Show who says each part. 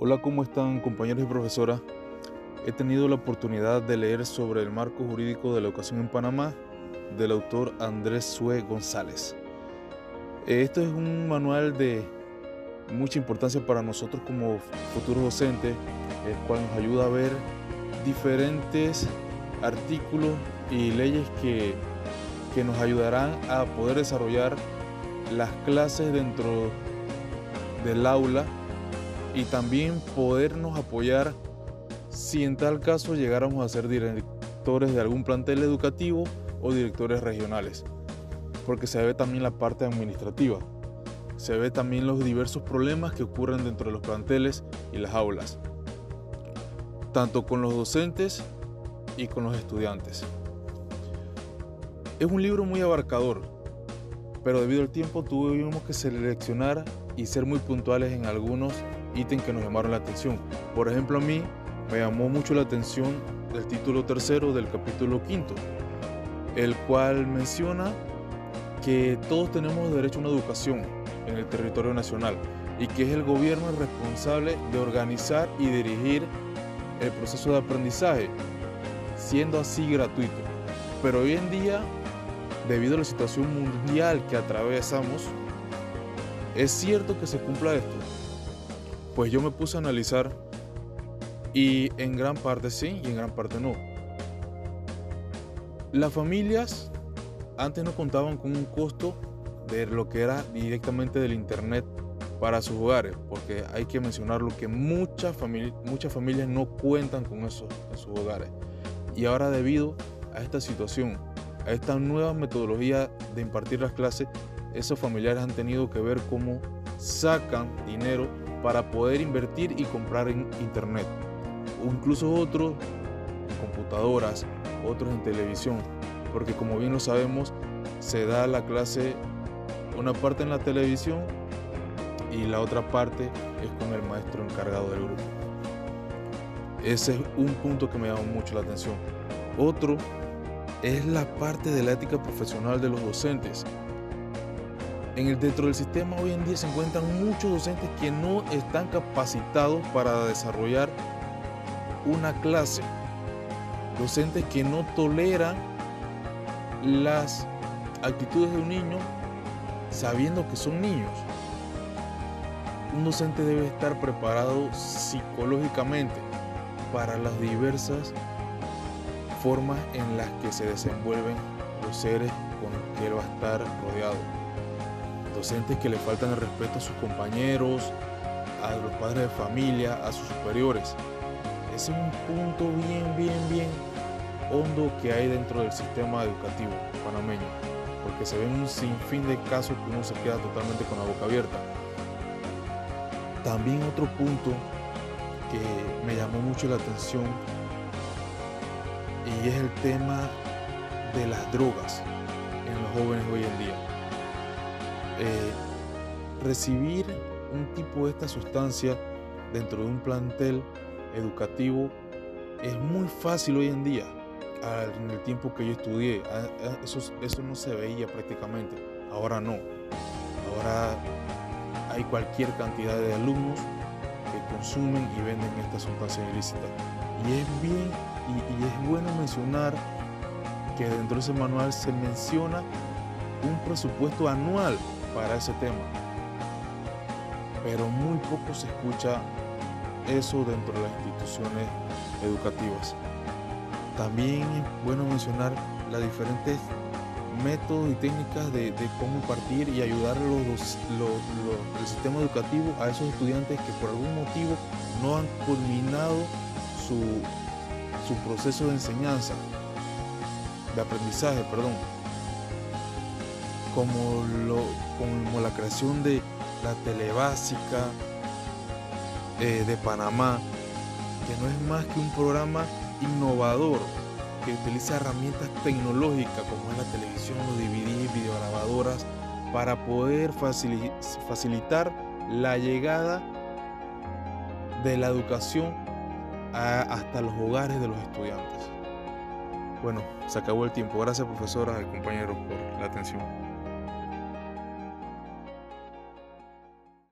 Speaker 1: Hola, ¿cómo están compañeros y profesoras? He tenido la oportunidad de leer sobre el marco jurídico de la educación en Panamá del autor Andrés Sue González. Esto es un manual de mucha importancia para nosotros como futuros docentes, el cual nos ayuda a ver diferentes artículos y leyes que, que nos ayudarán a poder desarrollar las clases dentro del aula y también podernos apoyar si en tal caso llegáramos a ser directores de algún plantel educativo o directores regionales, porque se ve también la parte administrativa, se ve también los diversos problemas que ocurren dentro de los planteles y las aulas, tanto con los docentes y con los estudiantes. Es un libro muy abarcador, pero debido al tiempo tuvimos que seleccionar y ser muy puntuales en algunos ítems que nos llamaron la atención. Por ejemplo, a mí me llamó mucho la atención el título tercero del capítulo quinto, el cual menciona que todos tenemos derecho a una educación en el territorio nacional y que es el gobierno el responsable de organizar y dirigir el proceso de aprendizaje, siendo así gratuito. Pero hoy en día, debido a la situación mundial que atravesamos, ¿es cierto que se cumpla esto? Pues yo me puse a analizar y en gran parte sí y en gran parte no. Las familias antes no contaban con un costo de lo que era directamente del internet para sus hogares, porque hay que mencionarlo que muchas, muchas familias no cuentan con eso en sus hogares. Y ahora debido a esta situación, a esta nueva metodología de impartir las clases, esos familiares han tenido que ver cómo sacan dinero para poder invertir y comprar en internet. O incluso otros en computadoras, otros en televisión. Porque como bien lo sabemos, se da la clase una parte en la televisión y la otra parte es con el maestro encargado del grupo. Ese es un punto que me llama mucho la atención. Otro es la parte de la ética profesional de los docentes. En el, dentro del sistema hoy en día se encuentran muchos docentes que no están capacitados para desarrollar una clase. Docentes que no toleran las actitudes de un niño sabiendo que son niños. Un docente debe estar preparado psicológicamente para las diversas formas en las que se desenvuelven los seres con los que él va a estar rodeado docentes que le faltan el respeto a sus compañeros, a los padres de familia, a sus superiores. Ese es un punto bien, bien, bien hondo que hay dentro del sistema educativo panameño, porque se ven un sinfín de casos que uno se queda totalmente con la boca abierta. También otro punto que me llamó mucho la atención y es el tema de las drogas en los jóvenes hoy en día. Eh, recibir un tipo de esta sustancia dentro de un plantel educativo es muy fácil hoy en día. En el tiempo que yo estudié, eso, eso no se veía prácticamente. Ahora no. Ahora hay cualquier cantidad de alumnos que consumen y venden esta sustancia ilícita. Y es bien y, y es bueno mencionar que dentro de ese manual se menciona un presupuesto anual para ese tema. Pero muy poco se escucha eso dentro de las instituciones educativas. También es bueno mencionar las diferentes métodos y técnicas de, cómo impartir y ayudar a los, el sistema educativo a esos estudiantes que por algún motivo no han culminado su, su proceso de enseñanza, de aprendizaje, perdón como, lo, como la creación de la telebásica eh, de Panamá, que no es más que un programa innovador que utiliza herramientas tecnológicas como es la televisión, los DVD, videograbadoras, para poder facilitar la llegada de la educación hasta los hogares de los estudiantes. Bueno, se acabó el tiempo. Gracias profesora y compañeros por la atención.